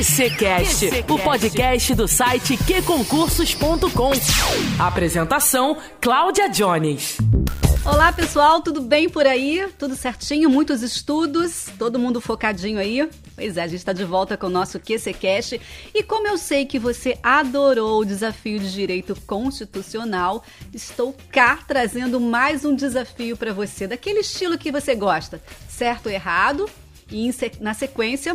QCcast, o podcast do site qconcursos.com. Apresentação: Cláudia Jones. Olá pessoal, tudo bem por aí? Tudo certinho? Muitos estudos? Todo mundo focadinho aí? Pois é, a gente está de volta com o nosso QCCast. E como eu sei que você adorou o desafio de direito constitucional, estou cá trazendo mais um desafio para você, daquele estilo que você gosta, certo ou errado? E na sequência,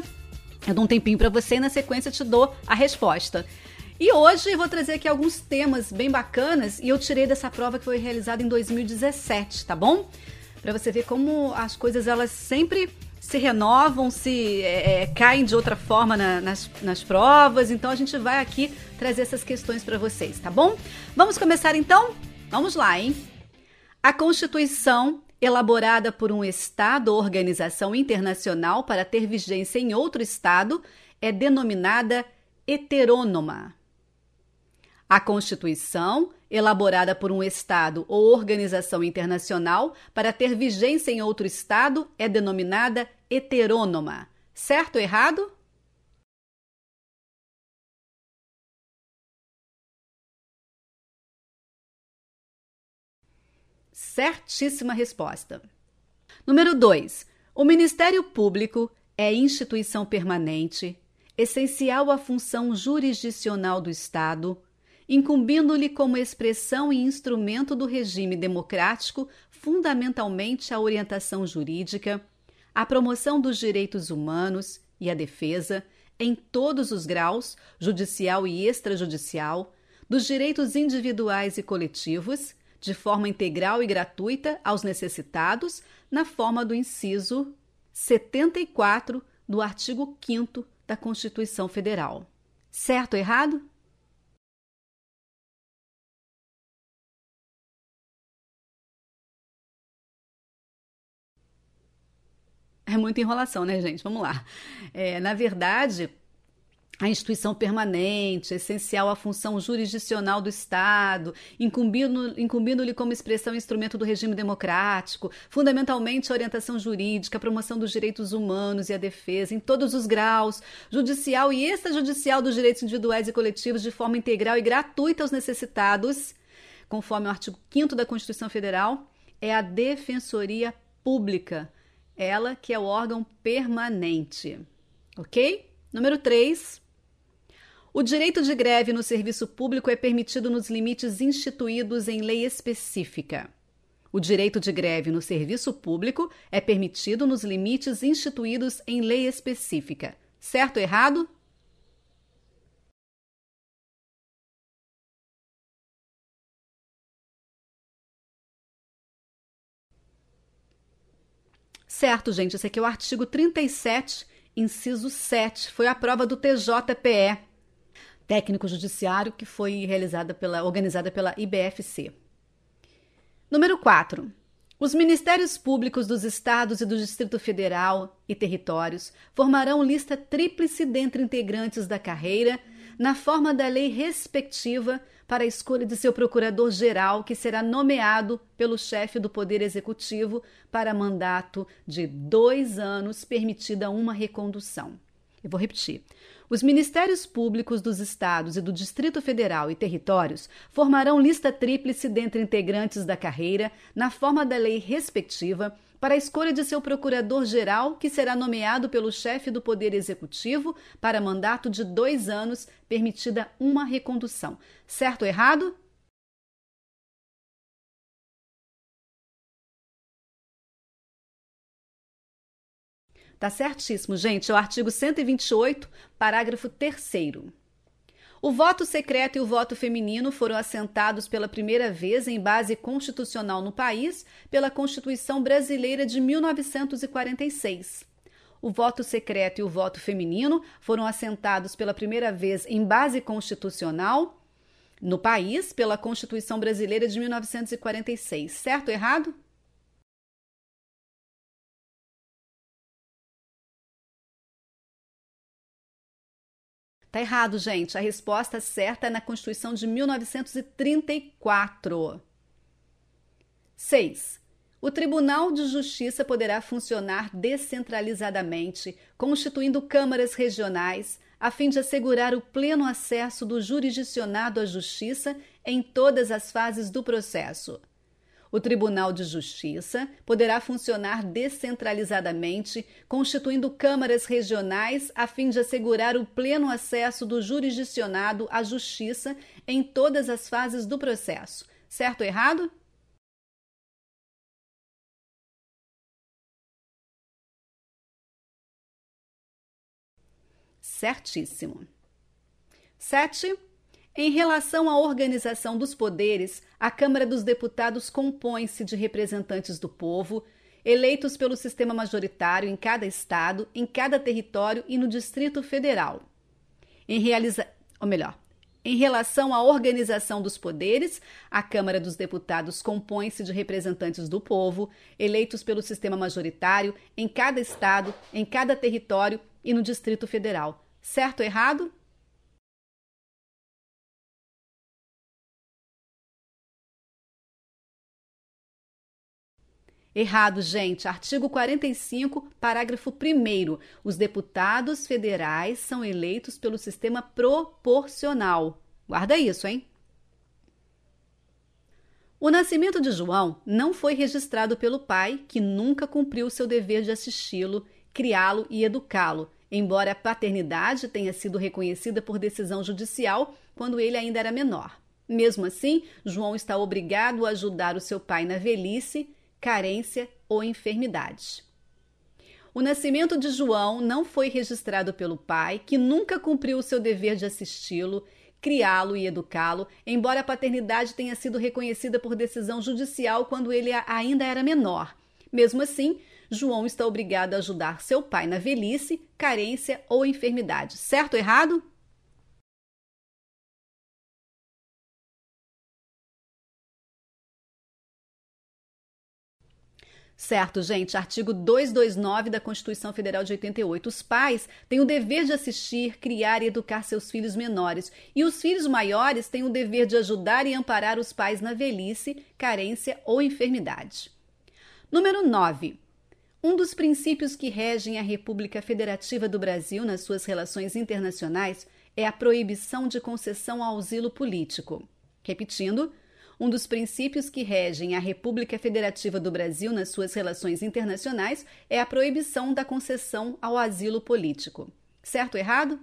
eu dou um tempinho para você e na sequência te dou a resposta. E hoje eu vou trazer aqui alguns temas bem bacanas e eu tirei dessa prova que foi realizada em 2017, tá bom? Para você ver como as coisas elas sempre se renovam, se é, é, caem de outra forma na, nas, nas provas. Então a gente vai aqui trazer essas questões para vocês, tá bom? Vamos começar então? Vamos lá, hein? A Constituição, elaborada por um Estado ou organização internacional para ter vigência em outro Estado, é denominada heterônoma. A Constituição, elaborada por um Estado ou organização internacional para ter vigência em outro Estado, é denominada heterônoma. Certo ou errado? Certíssima resposta. Número 2. O Ministério Público é instituição permanente, essencial à função jurisdicional do Estado incumbindo-lhe como expressão e instrumento do regime democrático fundamentalmente a orientação jurídica, a promoção dos direitos humanos e a defesa, em todos os graus, judicial e extrajudicial, dos direitos individuais e coletivos, de forma integral e gratuita aos necessitados, na forma do inciso 74 do artigo 5 da Constituição Federal. Certo ou errado? É muita enrolação, né, gente? Vamos lá. É, na verdade, a instituição permanente, essencial à função jurisdicional do Estado, incumbindo-lhe incumbindo como expressão e instrumento do regime democrático, fundamentalmente a orientação jurídica, a promoção dos direitos humanos e a defesa, em todos os graus, judicial e extrajudicial dos direitos individuais e coletivos, de forma integral e gratuita aos necessitados, conforme o artigo 5 da Constituição Federal, é a Defensoria Pública ela que é o órgão permanente. Ok? Número 3. O direito de greve no serviço público é permitido nos limites instituídos em lei específica. O direito de greve no serviço público é permitido nos limites instituídos em lei específica. Certo ou errado? Certo, gente, esse aqui é o artigo 37, inciso 7. Foi a prova do TJPE, técnico judiciário, que foi realizada pela, organizada pela IBFC. Número 4. Os Ministérios Públicos dos Estados e do Distrito Federal e Territórios formarão lista tríplice dentre integrantes da carreira, na forma da lei respectiva para a escolha de seu procurador-geral, que será nomeado pelo chefe do Poder Executivo para mandato de dois anos, permitida uma recondução. Eu vou repetir. Os Ministérios Públicos dos Estados e do Distrito Federal e Territórios formarão lista tríplice dentre integrantes da carreira, na forma da lei respectiva, para a escolha de seu procurador-geral, que será nomeado pelo chefe do Poder Executivo para mandato de dois anos, permitida uma recondução. Certo ou errado? Tá certíssimo, gente. É o artigo 128, parágrafo 3. O voto secreto e o voto feminino foram assentados pela primeira vez em base constitucional no país pela Constituição Brasileira de 1946. O voto secreto e o voto feminino foram assentados pela primeira vez em base constitucional no país pela Constituição Brasileira de 1946. Certo ou errado? Tá errado, gente. A resposta certa é na Constituição de 1934. 6. O Tribunal de Justiça poderá funcionar descentralizadamente, constituindo câmaras regionais, a fim de assegurar o pleno acesso do jurisdicionado à justiça em todas as fases do processo. O Tribunal de Justiça poderá funcionar descentralizadamente, constituindo câmaras regionais a fim de assegurar o pleno acesso do jurisdicionado à justiça em todas as fases do processo. Certo ou errado? Certíssimo. 7. Em relação à organização dos poderes, a Câmara dos Deputados compõe-se de representantes do povo, eleitos pelo sistema majoritário em cada estado, em cada território e no Distrito Federal. Em realiza... ou melhor, em relação à organização dos poderes, a Câmara dos Deputados compõe-se de representantes do povo, eleitos pelo sistema majoritário em cada estado, em cada território e no Distrito Federal. Certo ou errado? Errado, gente. Artigo 45, parágrafo 1. Os deputados federais são eleitos pelo sistema proporcional. Guarda isso, hein? O nascimento de João não foi registrado pelo pai, que nunca cumpriu seu dever de assisti-lo, criá-lo e educá-lo, embora a paternidade tenha sido reconhecida por decisão judicial quando ele ainda era menor. Mesmo assim, João está obrigado a ajudar o seu pai na velhice carência ou enfermidade. O nascimento de João não foi registrado pelo pai, que nunca cumpriu o seu dever de assisti-lo, criá-lo e educá-lo, embora a paternidade tenha sido reconhecida por decisão judicial quando ele ainda era menor. Mesmo assim, João está obrigado a ajudar seu pai na velhice, carência ou enfermidade. Certo ou errado? Certo, gente. Artigo 229 da Constituição Federal de 88. Os pais têm o dever de assistir, criar e educar seus filhos menores. E os filhos maiores têm o dever de ajudar e amparar os pais na velhice, carência ou enfermidade. Número 9. Um dos princípios que regem a República Federativa do Brasil nas suas relações internacionais é a proibição de concessão ao asilo político. Repetindo, um dos princípios que regem a República Federativa do Brasil nas suas relações internacionais é a proibição da concessão ao asilo político. Certo ou errado?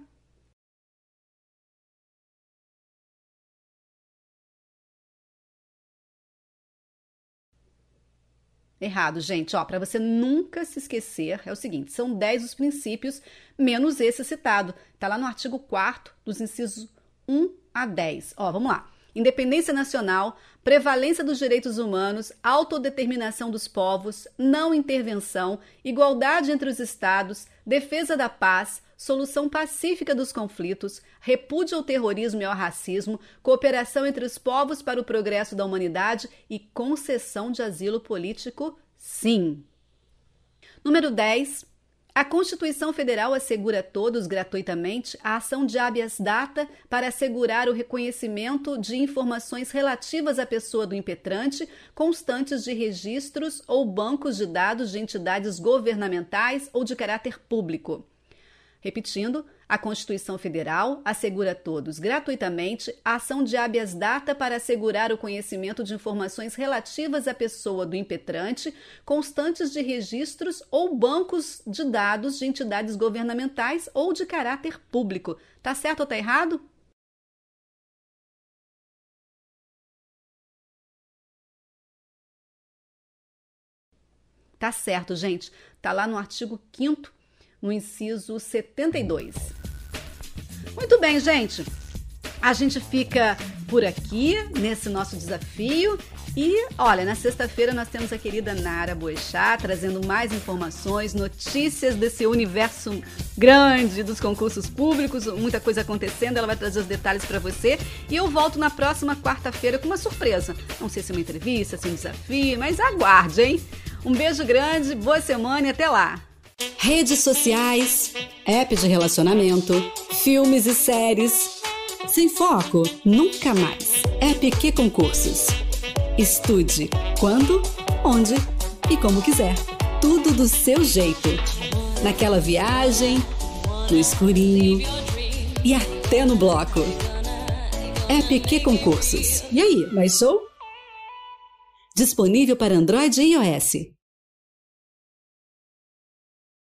Errado, gente. Ó, para você nunca se esquecer, é o seguinte: são 10 os princípios, menos esse citado. Está lá no artigo 4 dos incisos 1 a 10. Ó, vamos lá independência nacional, prevalência dos direitos humanos, autodeterminação dos povos, não intervenção, igualdade entre os Estados, defesa da paz, solução pacífica dos conflitos, repúdio ao terrorismo e ao racismo, cooperação entre os povos para o progresso da humanidade e concessão de asilo político, sim. Número 10. A Constituição Federal assegura a todos gratuitamente a ação de habeas data para assegurar o reconhecimento de informações relativas à pessoa do impetrante, constantes de registros ou bancos de dados de entidades governamentais ou de caráter público. Repetindo, a Constituição Federal assegura a todos gratuitamente a ação de habeas data para assegurar o conhecimento de informações relativas à pessoa do impetrante, constantes de registros ou bancos de dados de entidades governamentais ou de caráter público. Tá certo ou tá errado? Tá certo, gente. Tá lá no artigo 5 no inciso 72. Muito bem, gente. A gente fica por aqui nesse nosso desafio. E olha, na sexta-feira nós temos a querida Nara Boechat trazendo mais informações, notícias desse universo grande dos concursos públicos, muita coisa acontecendo. Ela vai trazer os detalhes para você. E eu volto na próxima quarta-feira com uma surpresa. Não sei se é uma entrevista, se é um desafio, mas aguarde, hein? Um beijo grande, boa semana e até lá! Redes sociais, app de relacionamento, filmes e séries. Sem foco, nunca mais. Que concursos. Estude quando, onde e como quiser. Tudo do seu jeito. Naquela viagem, no escurinho, e até no bloco. App Q Concursos. E aí, mais show? Disponível para Android e iOS.